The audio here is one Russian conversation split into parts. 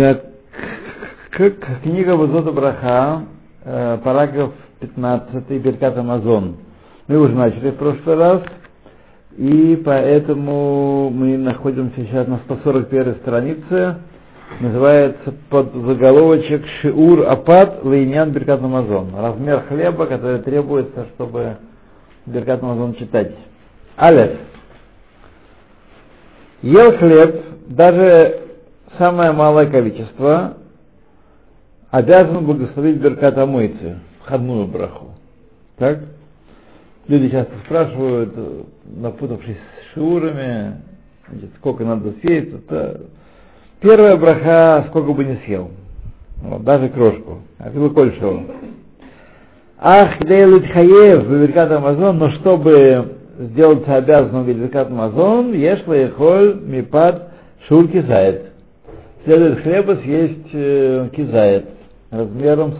Да, к, к, книга Вазота Браха, э, параграф 15, Беркат Амазон. Мы уже начали в прошлый раз, и поэтому мы находимся сейчас на 141 странице, называется под заголовочек Шиур Апат Лейнян Беркат Амазон. Размер хлеба, который требуется, чтобы Беркат Амазон читать. Алеф. Ел хлеб, даже самое малое количество, обязан благословить Беркат Амойцы, входную браху. Так? Люди часто спрашивают, напутавшись с шиурами, сколько надо съесть. Это первая браха, сколько бы не съел. Вот, даже крошку. А ты кольшего. Ах, дейлит хаев, Беркат Амазон, но чтобы сделаться обязанным Беркат Амазон, ешла и холь мипад шур кизает. Следует хлеба съесть э, кизает размером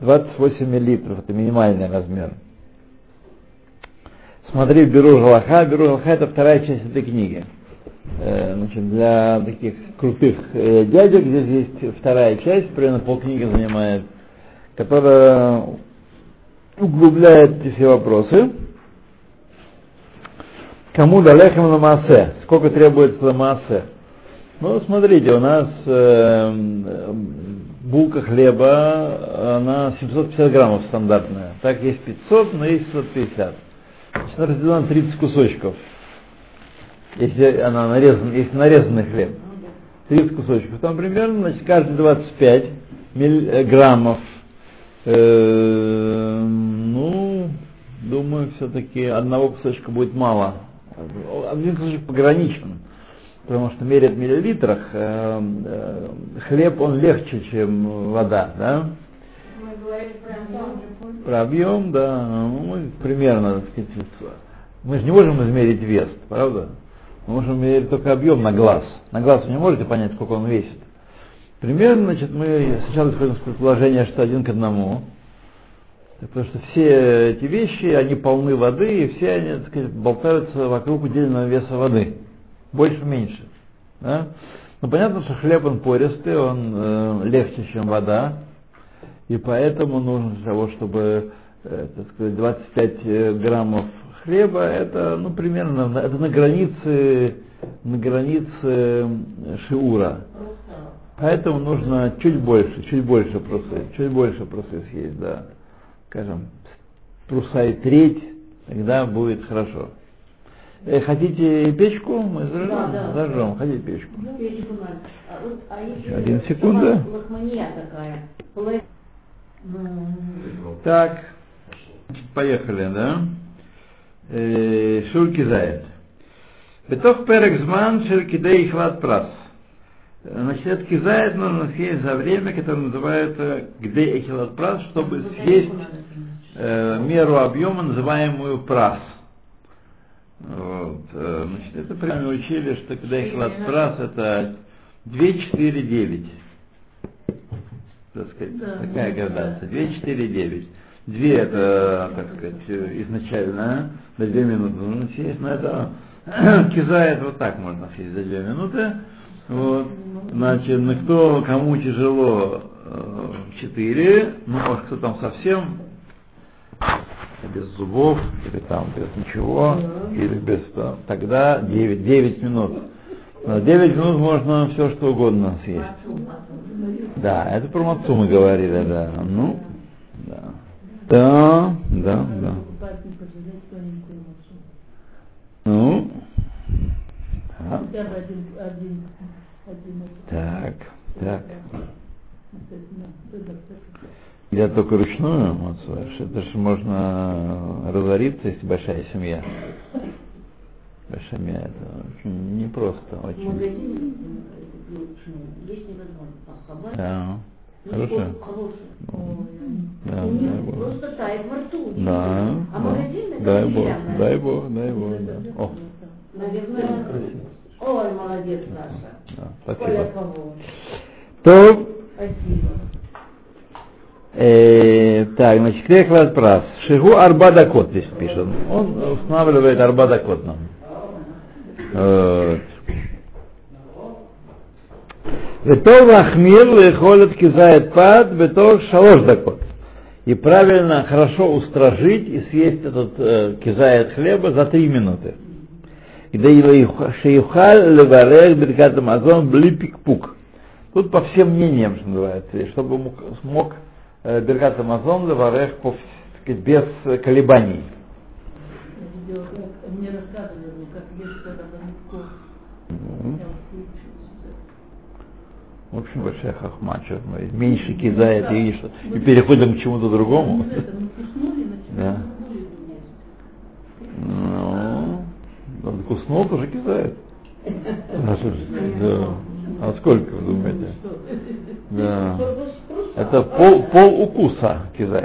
28 миллилитров, это минимальный размер. Смотри, беру Галаха, беру Галаха, это вторая часть этой книги. Э, значит, для таких крутых э, дядек здесь есть вторая часть, примерно полкниги занимает, которая углубляет все вопросы. Кому далеким на массе? Сколько требуется на массе? Ну, смотрите, у нас э, булка хлеба, она 750 граммов стандартная. Так есть 500, но есть 650. Значит, она разделена на 30 кусочков. Если она нарезан, если нарезанный хлеб. 30 кусочков. Там примерно, значит, каждые 25 милли, э, граммов. Э, ну, думаю, все-таки одного кусочка будет мало. Один кусочек пограничен потому что меряют в миллилитрах, э, э, хлеб он легче, чем вода, да? Мы говорили про объем. Про объем, да, ну, примерно, так сказать, мы же не можем измерить вес, правда? Мы можем мерить только объем на глаз. На глаз вы не можете понять, сколько он весит. Примерно, значит, мы сначала исходим с предположения, что один к одному. Потому что все эти вещи, они полны воды, и все они, так сказать, болтаются вокруг удельного веса воды больше-меньше. Да? Но понятно, что хлеб он пористый, он э, легче, чем вода, и поэтому нужно для того, чтобы э, так сказать, 25 э, граммов хлеба, это ну, примерно это на границе, на границе шиура. Поэтому нужно чуть больше, чуть больше прусы, чуть больше прусы съесть, да. Скажем, пруса и треть, тогда будет хорошо. Э, хотите печку? Мы зажжем. Да, да. Зажжем. Хотите печку? Печку надо. А вот, а если Один секунда. лохмания такая, полы- Так, поехали, да? Э, Шурки зает. Бетох перек зман шеркидей хлад прас. Значит, этот кизает нужно съесть за время, которое называется где эхилат прас, чтобы съесть э, меру объема, называемую прас. Э, это прямо учили, что когда эхилат прас это 2, 4, 9. Так сказать, Да, такая да. градация. 2, 4, 9. Две это, так сказать, э, изначально, до 2 минуты нужно съесть, но это кизает вот так можно съесть за 2 минуты. Вот. Значит, ну, кто, кому тяжело, 4, ну, а кто там совсем без зубов, или там без ничего, или без там, тогда 9, 9 минут. На 9 минут можно все что угодно съесть. Да, это про мацу мы говорили, да. Ну, да. Да, да, да. Ну, да. так, так. Я только ручную мацу, это же можно разориться, если большая семья. Большая семья, это очень непросто, очень. магазине есть невозможно. А собака Да. ну, Хорошо. хорошая. Да, Бог. просто тает во рту. Да, А да. магазин это дай Бог, дай Бог, дай Бог, да. О, Наверное, ой, молодец Саша. да, Коля спасибо. То, Спасибо. Э, так, значит, Крехлад Прас. Шигу Арбадакот здесь пишет. Он устанавливает Арбадакот нам. Вот. Ветов лахмир лехолет кизает пад, ветов шалош дакот. И правильно, хорошо устражить и съесть этот э, кизает хлеба за три минуты. И да шеюхаль леварех беркат амазон блипик-пук. Тут по всем мнениям, что называется, чтобы мог, смог э, беркат амазон леварех без колебаний. Мне рассказывали, ну, как. В общем, большая хохма, что мы меньше кидает и, что- и переходим к чему-то другому. Да. Ну, он куснул, тоже кидает. А, да. А сколько, вы думаете? Да. Это пол, пол укуса когда...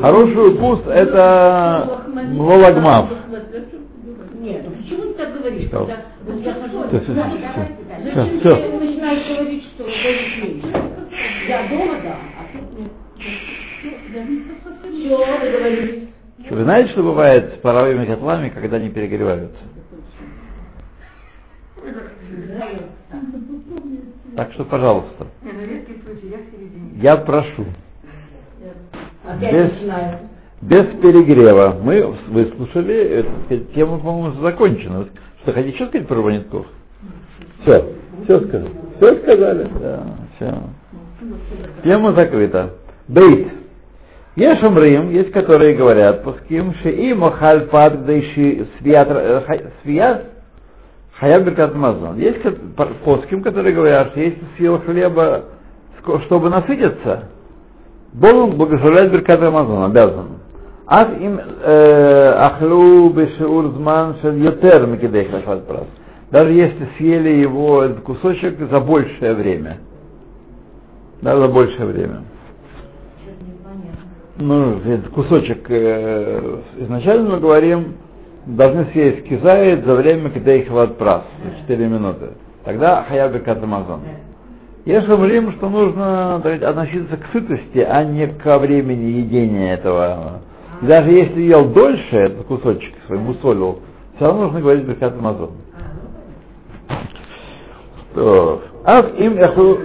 Хороший укус это вологмав. Нет, ну почему ты так говоришь? Что? Да. Всё, Зачем всё. ты начинаешь говорить, что дают меньше? Я дома, да, а тут нет. Все, договорились. Вы знаете, что бывает с паровыми котлами, когда они перегреваются? Так что, пожалуйста, я прошу, Опять Без- без перегрева. Мы выслушали, э, так сказать, тема, по-моему, закончена. Что, хотите что сказать про Рубаненков? Все, все сказали. Все сказали? Да, все. Тема закрыта. Бейт. Есть умрим, есть которые говорят, пуским, что и махаль пад, гдейши свият, э, хаяб беркат мазон. Есть пар- пуским, которые говорят, что если съел хлеба, чтобы насытиться, должен благословлять беркат Амазон, обязан. Ах им э, ахлу бешеур зман йотер микидей прас. Даже если съели его этот кусочек за большее время. Да, за большее время. Ну, этот кусочек, э, изначально мы говорим, должны съесть кизает за время, когда их прас, за 4 минуты. Тогда хаяби катамазон. Есть говорим, что нужно сказать, относиться к сытости, а не ко времени едения этого. И даже если ел дольше этот кусочек свой, мусолил, все равно нужно говорить Беркат Амазон. Ах им эху...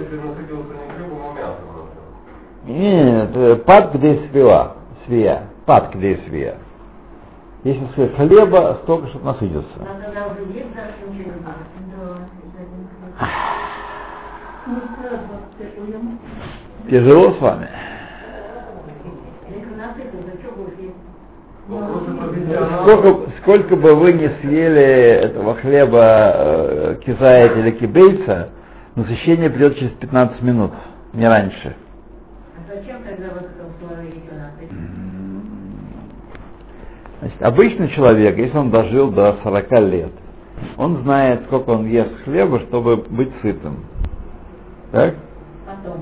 Нет, э, пад где свия. Свия. Пад где свия. Если сказать хлеба, столько, чтобы насытиться. Тяжело с вами. Сколько, сколько бы вы не съели этого хлеба э, кизаэт или кибейца, насыщение придет через 15 минут, не раньше. Зачем тогда это Значит, обычный человек, если он дожил до 40 лет, он знает, сколько он ест хлеба, чтобы быть сытым. Так? Потом.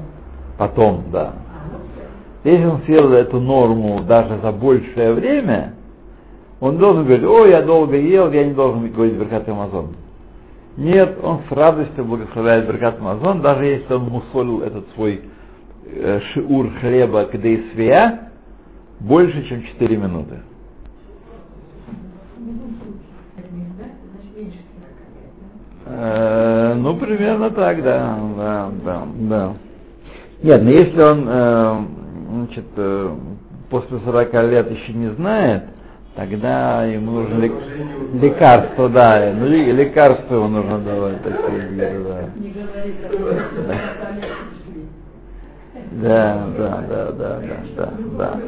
Потом, да. А, ну. Если он съел эту норму даже за большее время, он должен говорить, о, я долго ел, я не должен говорить Беркат Амазон. Нет, он с радостью благословляет Беркат Амазон, даже если он мусолил этот свой э, шиур хлеба кдейсвия больше, чем 4 минуты. Э, ну, примерно так, да, да, да, да. Нет, но если он, э, значит, э, после 40 лет еще не знает, тогда ему нужно лек- лекарство, да, ну, ле- лекарство ему нужно давать, такие виды, да. Не говори такое. Да, да, да, да, да, да, да.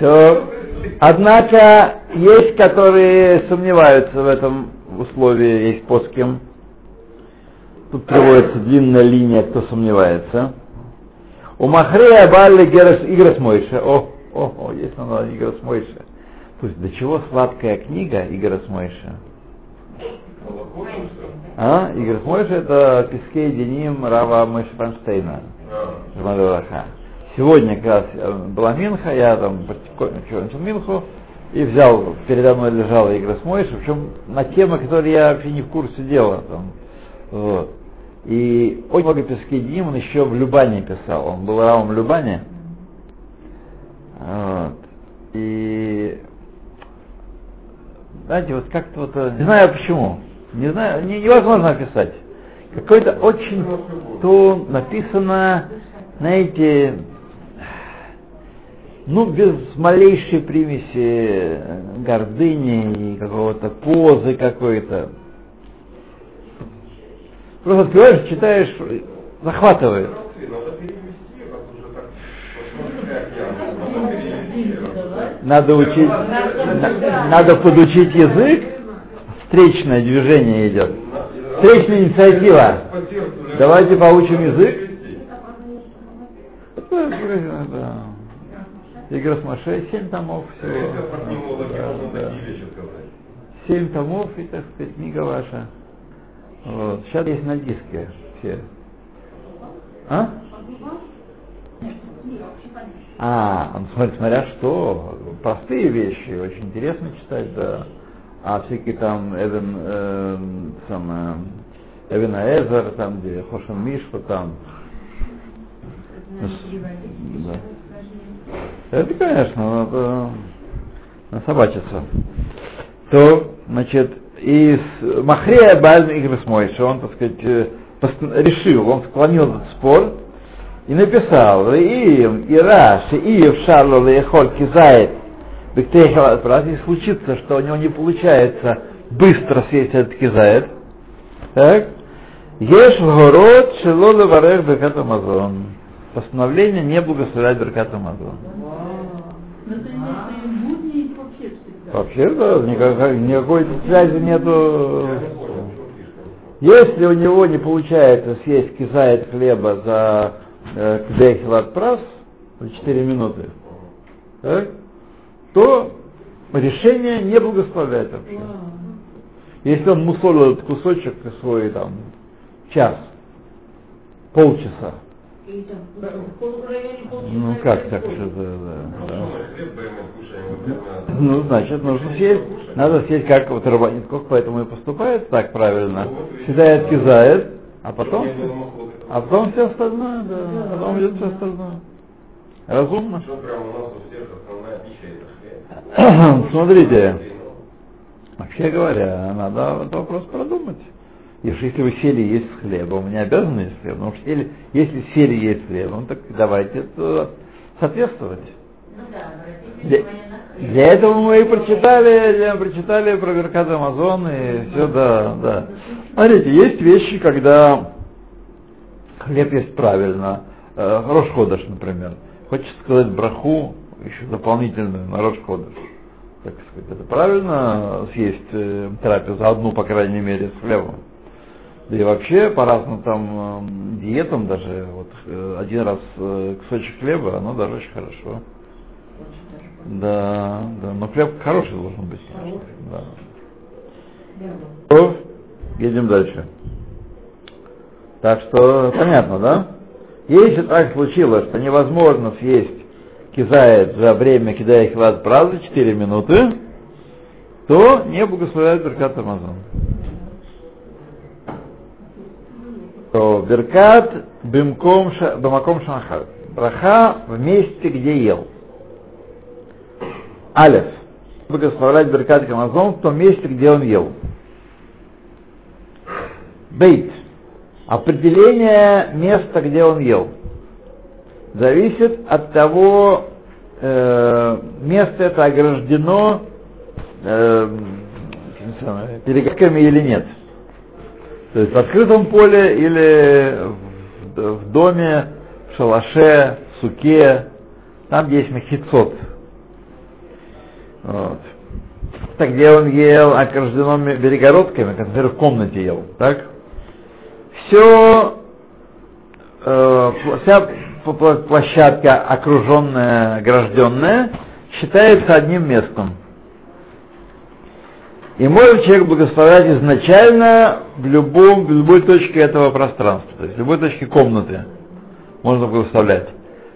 То, однако, есть, которые сомневаются в этом условии, есть по с кем. Тут приводится длинная линия, кто сомневается. У Махрея Балли Герас Играс Мойша. О, о, о, есть она Играс Мойша. То есть до чего сладкая книга Играс Мойша? А? Играс Мойша это Пескей Деним Рава Мойша Франштейна. Сегодня как раз э, была Минха, я там начал Минху и взял, передо мной лежала игра с Мойшей, причем на темы, которые я вообще не в курсе дела. Там, вот. И очень много пески Дним он еще в Любане писал. Он был равом в Любане. Вот. И знаете, вот как-то вот, э, не знаю почему, Не знаю, не, невозможно описать. Какой-то очень то написано, знаете, ну, без малейшей примеси гордыни и какого-то позы какой-то. Просто открываешь, читаешь, захватывает. Надо учить, на- надо подучить язык, встречное движение идет. Встречная инициатива. Давайте поучим язык. Это, да. Игра с Маше, семь томов всего. Да, да. Семь томов и, так сказать, книга ваша. Вот. Сейчас есть на диске все. А? А, он смотрит, смотря что, простые вещи, очень интересно читать, да. А всякие там Эвен, э, самое, Эвен Эзер, там где Хошен Мишпа, там. Да. Это, конечно, надо насобачиться. То, значит, из Махрея Бальм Игры Мойши, он, так сказать, э, решил, он склонил этот спор и написал, Иим, Ира, Шиив, Шарло, Лехоль, Кизает, если случится, что у него не получается быстро съесть этот кизает, так, Еш город шело леварех беркат Амазон. Постановление не благословлять беркат Амазон. Ну, это не будни вообще да, никакой, никакой связи нету. Если у него не получается съесть кизает хлеба за э, кдехилат прас, за 4 минуты, так, то решение не благословляет вообще. Если он мусолил этот кусочек свой там час, полчаса, Ну как так, что да, да, вот Ну, значит, нужно съесть, надо съесть, как вот Рабанит Кох, поэтому и поступает так правильно. Всегда отрезает, а потом, а потом все остальное, да, потом идет все остальное. Разумно. Смотрите, вообще говоря, надо этот вопрос продумать. Если, вы сели есть с хлебом, не обязаны есть с хлебом, потому что если, если сели есть с хлебом, так давайте это соответствовать. Для, для этого мы и прочитали, прочитали про Веркат Амазон и все, да, да. Смотрите, есть вещи, когда хлеб есть правильно. Э, Рош Ходыш, например. Хочется сказать браху, еще дополнительную на Рош Ходыш. Так сказать, это правильно съесть э, трапезу, одну, по крайней мере, с хлебом. Да и вообще по разным там э, диетам даже вот э, один раз э, кусочек хлеба, оно даже очень хорошо. Да, да, но хлеб хороший должен быть. конечно, Да. Едем дальше. Так что понятно, да? Если так случилось, что невозможно съесть кизает за время кидая хилат праздник 4 минуты, то не благословляют Беркат Амазон. То Беркат бимком бамаком шанхар. Браха в месте, где ел. Алеф. Благословлять Беркат Амазон в том месте, где он ел. Бейт. Определение места, где он ел, зависит от того, э, место это ограждено э, перегородками или нет. То есть в открытом поле или в, доме, в шалаше, в суке, там где есть махицот. Вот. Так где он ел, ограждено перегородками, например, в комнате ел, так? все, э, вся площадка окруженная, огражденная, считается одним местом. И может человек благословлять изначально в, любом, в любой точке этого пространства, то есть в любой точке комнаты можно благословлять.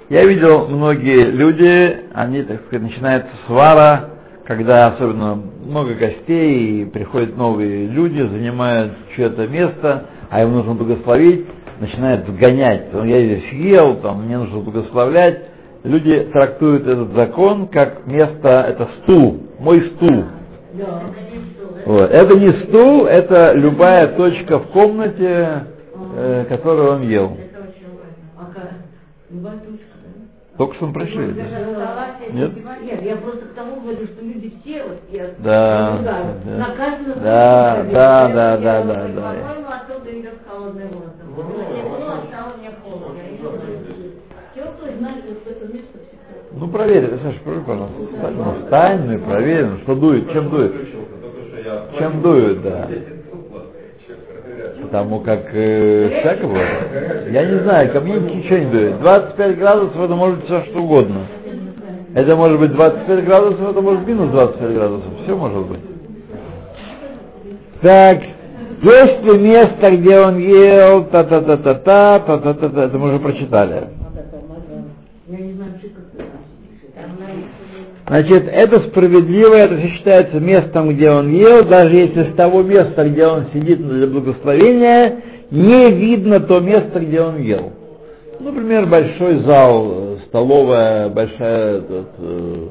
Я видел многие люди, они, так сказать, начинается свара, когда особенно много гостей, и приходят новые люди, занимают чье-то место, а им нужно благословить, начинают вгонять. «Ну, Я здесь ел, там, мне нужно благословлять. Люди трактуют этот закон как место, это стул, мой стул. Вот. Это не стул, это любая точка в комнате, э, которую он ел. Это очень важно. А как? Любая точка, да? Только что мы пришли. Нет? Нет, я просто к тому говорю, что люди все, вот я Да, наблюдаю, да. на каждом Да, да, да, да, да, да. По-моему, оттуда идет холодный воздух. Ну, Тепло, стало мне холодно. Я не знаю. Теплый, знаешь, вот это место всегда. Ну проверь, Саша, проверь, пожалуйста. Встань, ну, встань, ну и проверь, что дует, чем дует. Чем дует, да. Потому как э, всяко бывает. Я не знаю, ко мне ничего не дует. 25 градусов это может быть все что угодно. Это может быть 25 градусов, это может минус 25 градусов. Все может быть. Так, есть ли место, где он ел, та-та-та-та-та, та-та-та-та, это мы уже прочитали. Я не знаю, что как это. Там на- Значит, это справедливо, это считается местом, где он ел, даже если с того места, где он сидит для благословения, не видно то место, где он ел. Например, большой зал, столовая, большая, этот, э,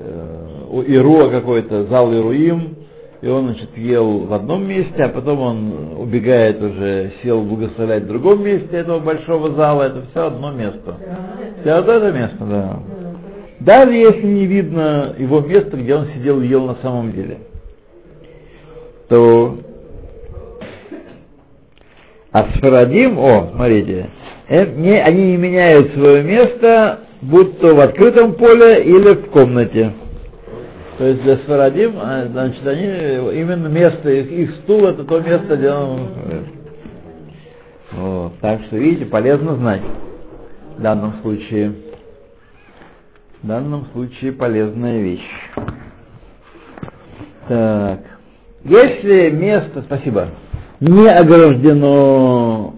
э, Ируа какой-то, зал Ируим, и он, значит, ел в одном месте, а потом он убегает уже, сел благословлять в другом месте этого большого зала, это все одно место. Все вот это место, да. Даже если не видно его места, где он сидел и ел на самом деле, то а Сфарадим, о, смотрите, э, не, они не меняют свое место, будь то в открытом поле или в комнате. То есть для Сфарадим, а, значит, они именно место, их, их стул это то место, где он... э, Вот. Так что, видите, полезно знать в данном случае. В данном случае полезная вещь. Так. Если место, спасибо, не ограждено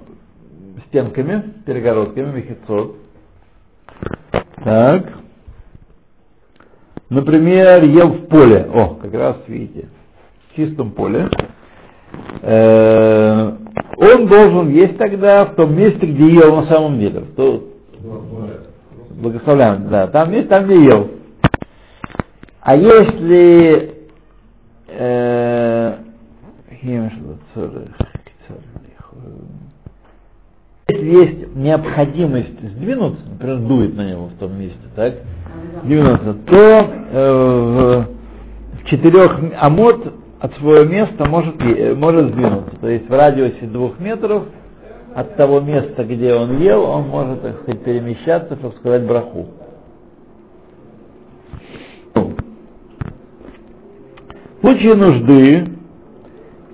стенками, перегородками, мехицот, так, например, ел в поле, о, как раз видите, в чистом поле, э, он должен есть тогда в том месте, где ел на самом деле, в то- Благословляем, да, там есть, там где ел. А если э, если есть необходимость сдвинуться, например, дует на него в том месте, так, сдвинуться, то э, в, в четырех амод от своего места может, е- может сдвинуться. То есть в радиусе двух метров от того места, где он ел, он может, так сказать, перемещаться, чтобы сказать браху. В случае нужды,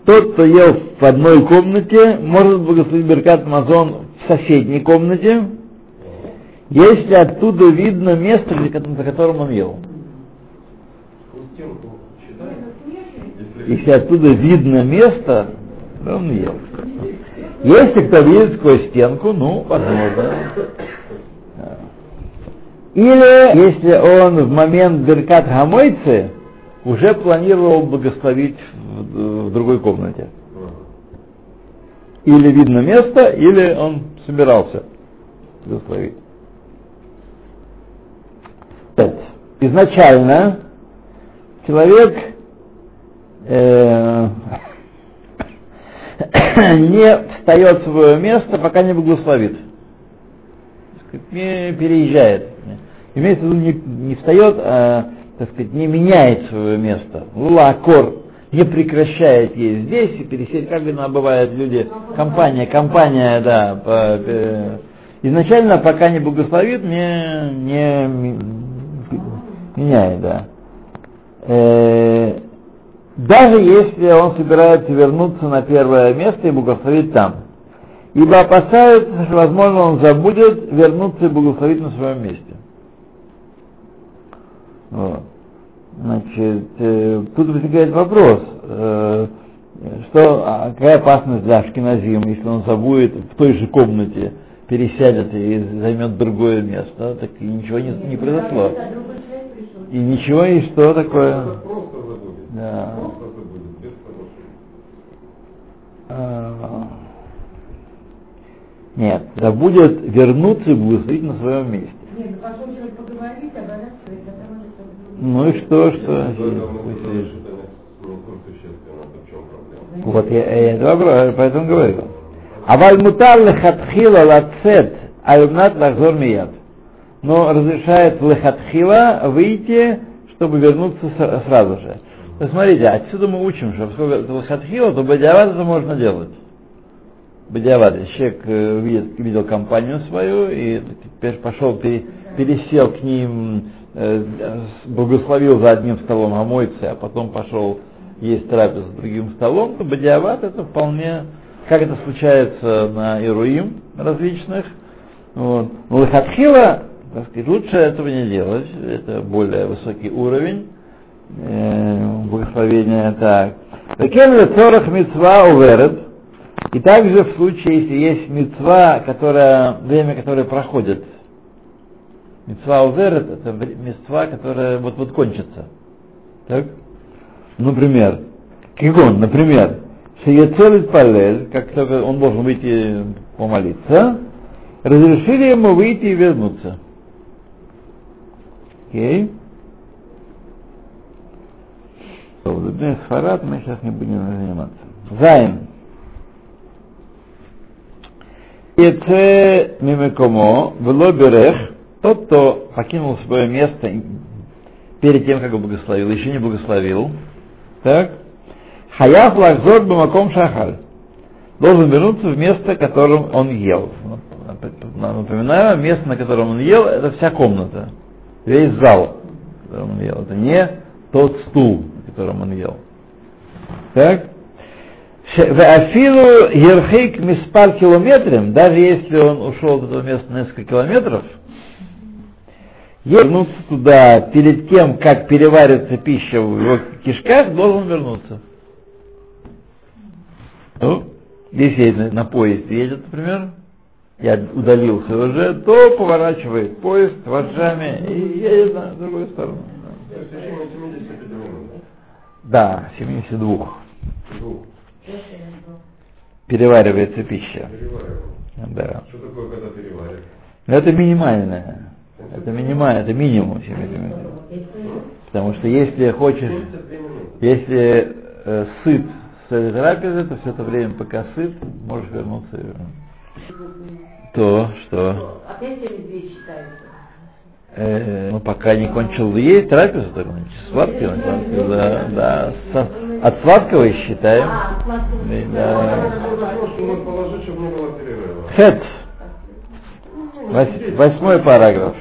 тот, кто ел в одной комнате, может благословить Беркат Мазон в соседней комнате, если оттуда видно место, за которым он ел. Если оттуда видно место, то он ел. Если кто видит сквозь стенку, ну, возможно. Или если он в момент Беркат Гамойцы уже планировал благословить в, в другой комнате. Или видно место, или он собирался благословить. Изначально человек э, не встает в свое место, пока не благословит. Не переезжает. Имеется в виду, не, не встает, а, так сказать, не меняет свое место. Лакор не прекращает есть здесь и пересесть, как она бывает люди, компания, компания, да, по- э, изначально пока не благословит, не, не меняет, да. Э, даже если он собирается вернуться на первое место и благословить там. Ибо опасается, что, возможно, он забудет вернуться и благословить на своем месте. Вот. Значит, э, тут возникает вопрос, э, что, а какая опасность для Ашкиназим, если он забудет в той же комнате, пересядет и займет другое место, так и ничего не, не произошло. Пришел. И ничего, и что такое? Просто забудет. Да. Просто забудет, без хорошего. Нет, забудет вернуться и благословить на своем месте. Нет, ну а. Ну и что, что? Вот я, я это вопрос, поэтому говорю. А вальмутар лехатхила лацет альмнат лахзор мият. Но разрешает лехатхила выйти, чтобы вернуться сразу же. То есть, смотрите, отсюда мы учим, что поскольку это лехатхила, то бадиават это можно делать. Бадиават, человек э, видит- видел компанию свою и теперь пошел, пере- пересел к ним, э, с- благословил за одним столом омоется, а потом пошел есть трапезу за другим столом, то бадиават это вполне, как это случается на Ируим различных. Вот. Но лохатхила, так сказать, лучше этого не делать, это более высокий уровень э, благословения. Так. Таким цорах мецва уверет, и также в случае, если есть мецва, которая, время которое проходит, мецва уверет, это мецва, которая вот-вот кончится. Так? Например, Кигон, например, Шеецелит Палель, как только он должен выйти помолиться, разрешили ему выйти и вернуться. Окей? Okay. Сфарад мы сейчас не будем заниматься. Зайн. Еце мимекомо, вело берех, тот, кто покинул свое место перед тем, как благословил, еще не благословил, так, хаяв лахзор бамаком шахаль, должен вернуться в место, которым он ел. Напоминаю, место, на котором он ел, это вся комната, весь зал, в котором он ел. Это не тот стул, на котором он ел. Так? Афилу ерхейк миспар километрем, даже если он ушел от этого места несколько километров, вернуться туда перед тем, как переваривается пища в его кишках, должен вернуться. Ну, если едет на поезд едет, например, я удалился уже, то поворачивает поезд вожжами и едет на другую сторону. То есть в течение 75 минут. Да, 72. Двух. Переваривается пища. Перевариваем. Да. Что такое, когда перевариваем? Но это минимальное. Это минимальное, это минимум 70 минут. Потому что если хочешь, 73 минуты. если э, сыт с этой трапезы, то все это время, пока сыт, можешь вернуться. То, что Опять через две считается. Э, ну, пока не кончил есть трапезу, так значит, сладкое, сладкое, да, да. От сладкого и считаем. А. Да. Хет. Вось- Восьмой параграф.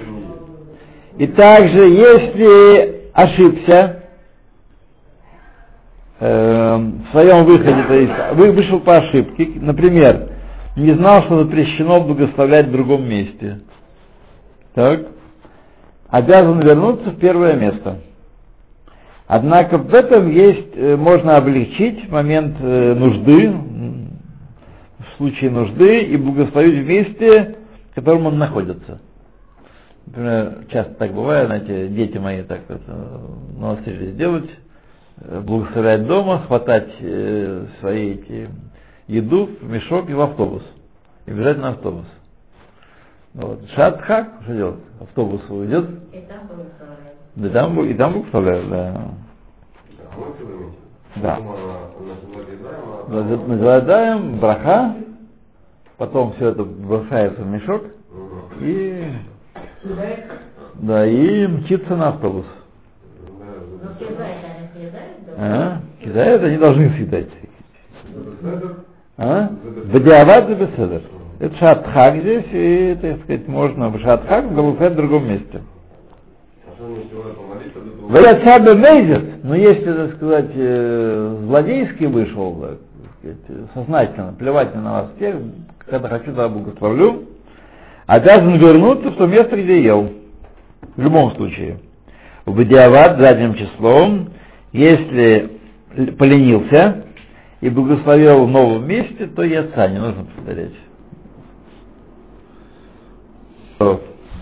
И также, если ошибся э, в своем выходе, то есть вы вышел по ошибке, например, не знал, что запрещено благословлять в другом месте, так, обязан вернуться в первое место. Однако в этом есть, э, можно облегчить момент э, нужды, в случае нужды, и благословить в месте, в котором он находится. Например, часто так бывает, знаете, дети мои так вот, э, научились делать, благословлять дома, хватать свои эти еду в мешок и в автобус. И бежать на автобус. Вот. Шатхак, что делать? Автобус уйдет, И там благословляют. да там, и там благословляют, да. А? Да. На- Называем браха, потом все это бросается в мешок и, да, и мчится на автобус. Но съедают, они съедают? А? Кидают, они должны съедать. А? Бадиават и беседер. Это шатхак здесь, и, так сказать, можно в шатхак благословить в другом месте. Того? Ваяцабе мейзет, но если, так сказать, э, злодейский вышел, так сказать, сознательно, плевать на вас всех, когда хочу, тогда благословлю, обязан вернуться в то место, где ел. В любом случае. В Бадиават задним числом, если поленился и благословил в новом месте, то яца, не нужно повторять.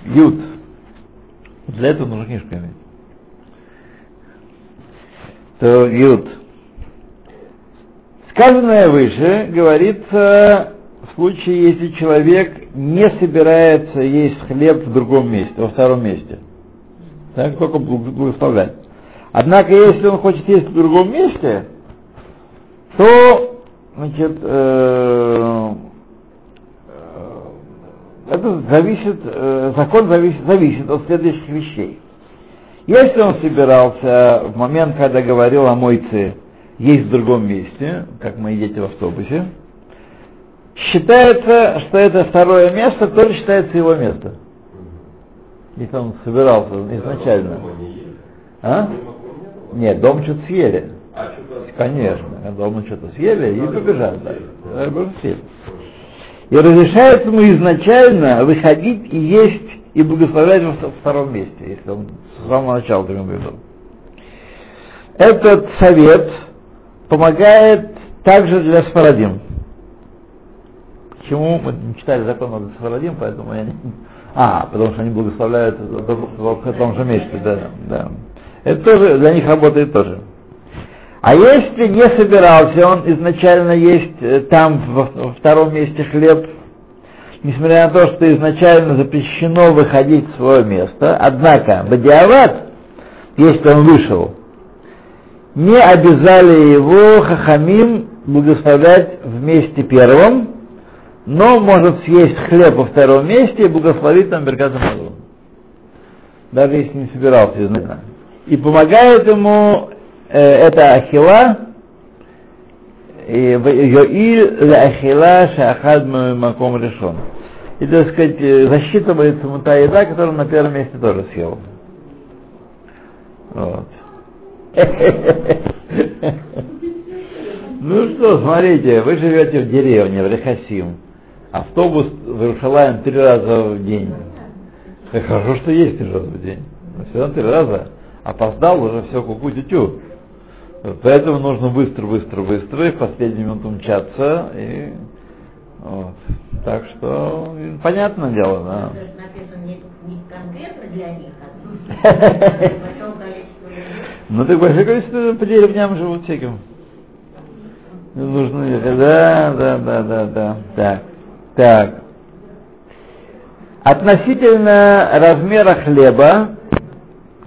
Ют. Для этого нужно книжку иметь. То Ют. Сказанное выше говорится в случае, если человек не собирается есть хлеб в другом месте, во втором месте. Так, только благословлять. Однако, если он хочет есть в другом месте, то значит, э, это зависит, э, закон зависит, зависит от следующих вещей. Если он собирался в момент, когда говорил о мойце, есть в другом месте, как мы едете в автобусе, считается, что это второе место тоже считается его место. Если он собирался изначально. А? Нет, дом что-то съели. А Конечно, дома что-то съели и побежали. Да, съели. И разрешается ему изначально выходить и есть и благословлять во вто- втором месте, если он с самого начала так имел. Этот совет помогает также для Сфарадим. Почему мы не читали закон о Сфарадим, поэтому я не... А, потому что они благословляют в том же месте, да, да. Это тоже для них работает тоже. А если не собирался он изначально есть э, там во, втором месте хлеб, несмотря на то, что изначально запрещено выходить в свое место, однако Бадиават, если он вышел, не обязали его хахамим благословлять в месте первом, но может съесть хлеб во втором месте и благословить там Беркатом. Даже если не собирался изначально. И помогает ему это ахила, Йоиль ахила шахад маком решен. И, так сказать, э, засчитывается ему та еда, которую на первом месте тоже съел. Вот. Ну что, смотрите, вы живете в деревне, в Рехасим. Автобус в Иерусалим три раза в день. Хорошо, что есть три раза в день. Но все равно три раза. Опоздал уже все куку тю Поэтому нужно быстро, быстро, быстро, и в последнюю минуту мчаться. И, вот. Так что, понятное дело, да. А. Ну так большое количество по деревням живут всяким. Нужно, да, да, да, да, да. Так, так. Относительно размера хлеба,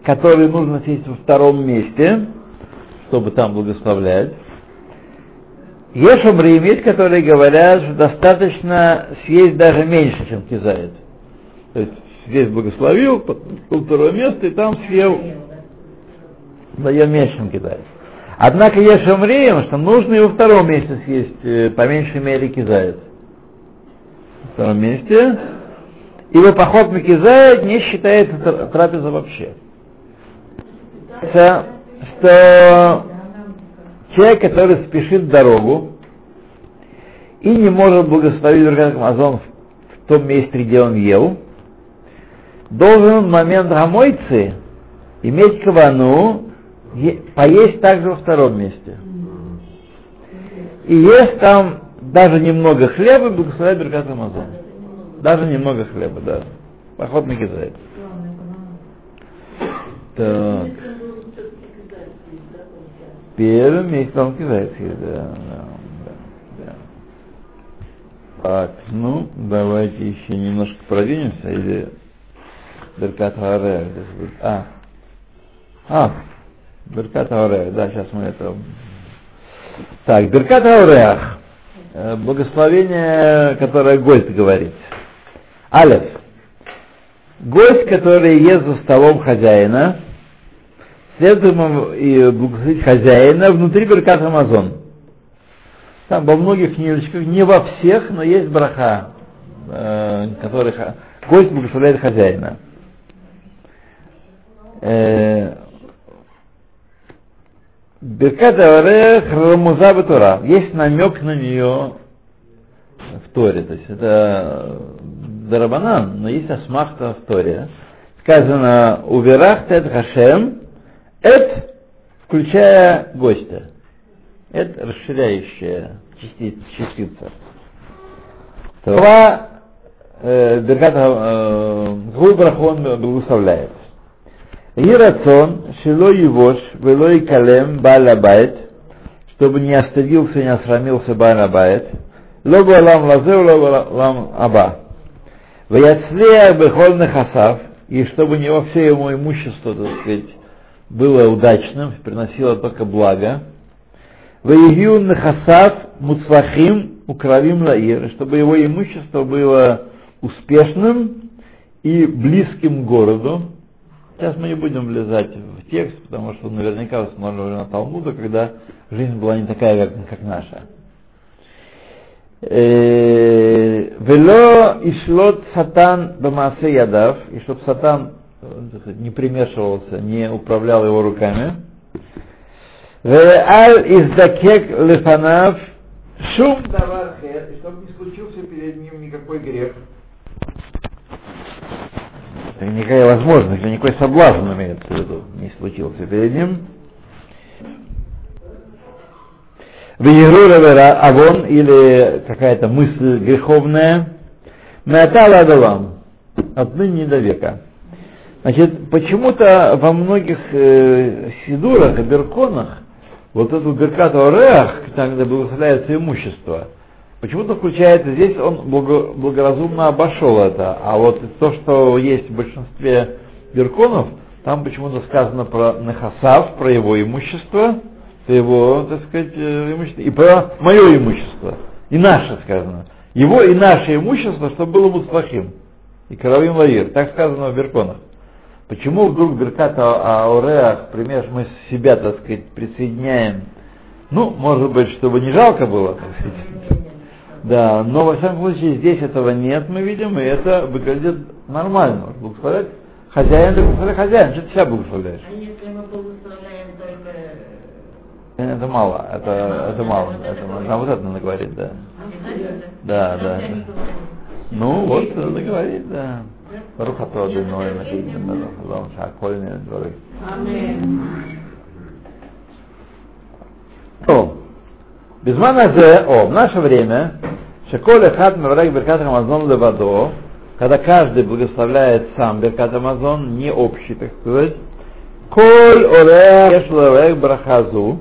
который нужно съесть во втором месте, чтобы там благословлять, есть умрим, есть, которые говорят, что достаточно съесть даже меньше, чем кизает. То есть здесь благословил, потом второе место, и там съел даем меньше, чем кидает. Однако есть шамреем, что нужно и во втором месте съесть, э, по меньшей мере кизает. В втором месте. Ибо поход на кизает не считается тр- трапеза вообще. Что человек, который спешит дорогу и не может благословить Беркат Амазон в том месте, где он ел, должен в момент гамойцы иметь кавану поесть также во втором месте. И есть там даже немного хлеба, и благословляет Беркат Амазон. Даже немного хлеба, да. Поход на кизает. Так. Первым он кизает, да, да, да, да. Так, ну, давайте еще немножко продвинемся, или Беркат Харе. А, а, Беркат да, сейчас мы это... Так, Беркат Хареах, э, благословение, которое гость говорит. Алеф, гость, который ест за столом хозяина, следует и благословить хозяина внутри Беркат Амазон. Там во многих книжечках, не во всех, но есть браха, э, который ха- гость благословляет хозяина. Э, Беркат Аварех Рамуза. Есть намек на нее в Торе. То есть это Дарабанан, но есть асмахта в Торе. Сказано Уверах Тед Хашем Эт, включая гостя. Это расширяющая частица. частица. Слова э, Беркат э, Губрахон благословляет. Ирацион, шило евош, вело и калем, балабайт, чтобы не остыдился, не осрамился балабайт, лобо лам лазеу, лобо лам аба. Ваяцлея бехол нехасав, и чтобы не во все ему имущество, так сказать, было удачным, приносило только благо. Ваегию нахасав муцвахим укравим лаир, чтобы его имущество было успешным и близким городу. Сейчас мы не будем влезать в текст, потому что наверняка установлено на Талмуду, когда жизнь была не такая, как, как наша. Э, Вело ишлот сатан бамасе ядав, и чтобы сатан не примешивался, не управлял его руками. Веаль издакек лефанав шум давар и чтобы не случился перед ним никакой грех. Никакая возможность, никакой соблазн имеется в виду, не случился перед ним. Вегерура авон или какая-то мысль греховная. Меатала адалам. Отныне до века. Значит, почему-то во многих э, сидурах и берконах вот эту беркату ореах, там, где благословляется имущество, почему-то включается здесь, он благо, благоразумно обошел это. А вот то, что есть в большинстве берконов, там почему-то сказано про Нехасав, про его имущество, его, так сказать, э, имущество, и про мое имущество, и наше сказано. Его и наше имущество, чтобы было муцлахим, и кровим лаир. Так сказано в Берконах. Почему вдруг Берката Аореах, пример, мы себя, так сказать, присоединяем? Ну, может быть, чтобы не жалко было, так сказать. Да, но во всяком случае здесь этого нет, мы видим, и это выглядит нормально. Благословлять хозяин, ты благословляй хозяин, что ты себя благословляешь? А если мы благословляем только... Это мало, это, это мало. Это, на вот это надо говорить. Да, да. да. Ну, вот, надо говорить, да. ברוך אתה אדוני אלוהים מלך העולם שהכל נהיה דברים. То, בזמן הזה, о, в наше время, шеколь эхат меврак беркат Амазон левадо, когда каждый благословляет сам беркат Амазон, не общий, так сказать, коль орех еш брахазу,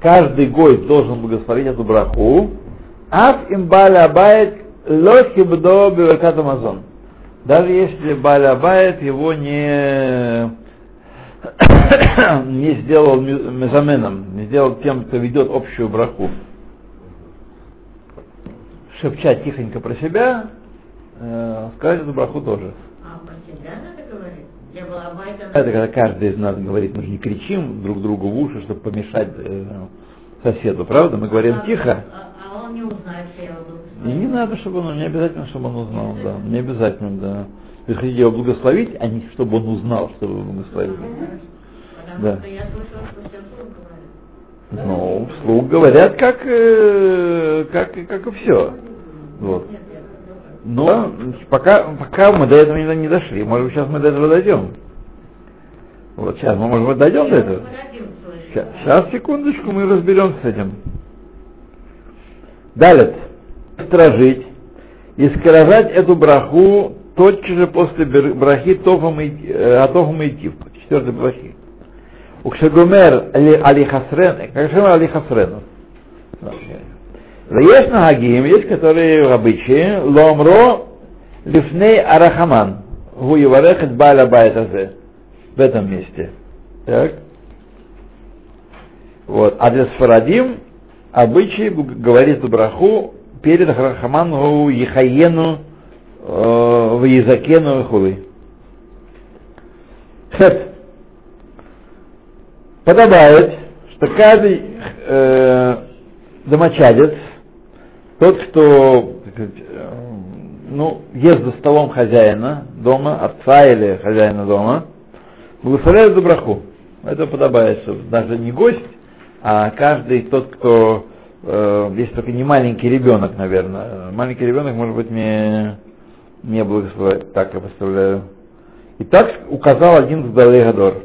каждый гость должен благословить эту браху, аф им баля абайт лохи бдо беркат Амазон даже если Балябайт его не, не сделал мезаменом, не сделал тем, кто ведет общую браху. Шепчать тихонько про себя, э, сказать эту браху тоже. А про себя надо говорить? Для Балабайта Это когда каждый из нас говорит, мы же не кричим друг другу в уши, чтобы помешать э, соседу, правда? Мы говорим а, тихо. А, а он не узнает, что я его И не надо, чтобы он, не обязательно, чтобы он узнал, да, не обязательно, да. Вы хотите его благословить, а не чтобы он узнал, что вы благословили. Да. Ну, вслух говорят, как, э, как, как и все. Вот. Но пока, пока мы до этого не, дошли. Может быть, сейчас мы до этого дойдем. Вот сейчас мы, может быть, дойдем до этого. Сейчас, сейчас, секундочку, мы разберемся с этим. Далее. Стражить и скорожать эту браху тотчас же после брахи Тофам и, э, Атофам и Тив, четвертой брахи. Укшагумер алихасрен, же алихасрену. Есть нагагим, есть которые в обычае, ломро лифней арахаман, гу еварехет баля байтазе, в этом месте. Так. Вот. А для Сфарадим обычай говорит браху перед Рахаману Ехаену в Язакену Хулы. Подобает, что каждый э, домочадец, тот, кто э, ну, ест за столом хозяина дома, отца или хозяина дома, благословляет за браху. Это подобает, что даже не гость, а каждый тот, кто э, есть только не маленький ребенок, наверное. Маленький ребенок, может быть, не, не благословляет, так я представляю. И так указал один Гадор.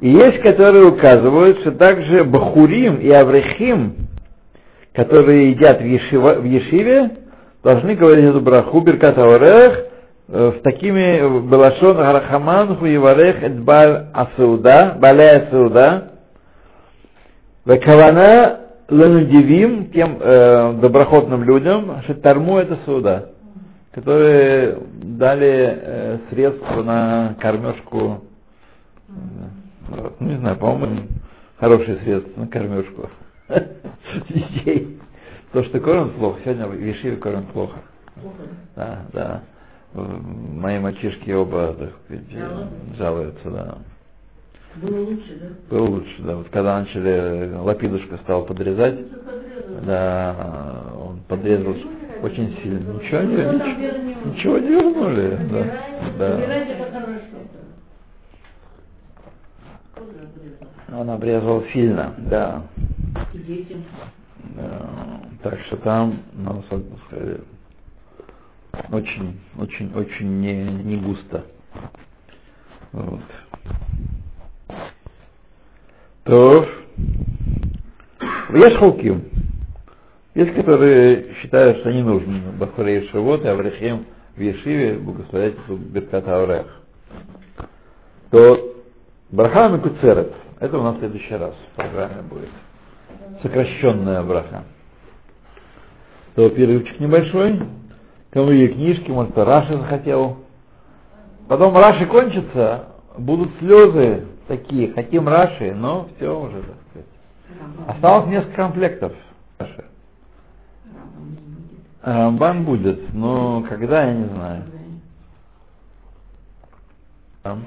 И есть, которые указывают, что также Бахурим и Аврехим, которые едят в, ешива, в Ешиве, должны говорить эту браху Беркат Аорех э, в такими Балашон Гарахаман Хуеварех Эдбаль Асауда, Баля Асауда, Векавана Ленудивим, тем э, доброходным людям, Шетарму это Сауда, которые дали э, средства на кормежку вот. Ну, не знаю, по-моему, хорошие средства на кормежку. детей. То, что кормят плохо, сегодня в Ешиве кормят плохо. Да, да. Мои мальчишки оба, так сказать, э, жалуются, да. Было лучше, да? Было лучше, да. Вот когда начали, лапидушка стал подрезать, да, он подрезал очень сильно. Ничего не, Ну, ничего, ничего не вернули, да. да. Он обрезал сильно, да. Да. Так что там, ну, сказать, очень, очень, очень не, не густо. Вот. То есть халким. Есть, которые считают, что не нужно Бахурей Шивот и Аврахим в Ешиве благословлять Берката Аурех. То Браха Микуцерет. Это у нас в следующий раз в программе будет. Сокращенная браха. То перерывчик небольшой. Кому и книжки, может, Раши захотел. Потом Раши кончится, будут слезы такие, хотим Раши, но все уже, так сказать. Осталось несколько комплектов Раши. Рамбан будет, но когда, я не знаю. Там.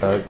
Так.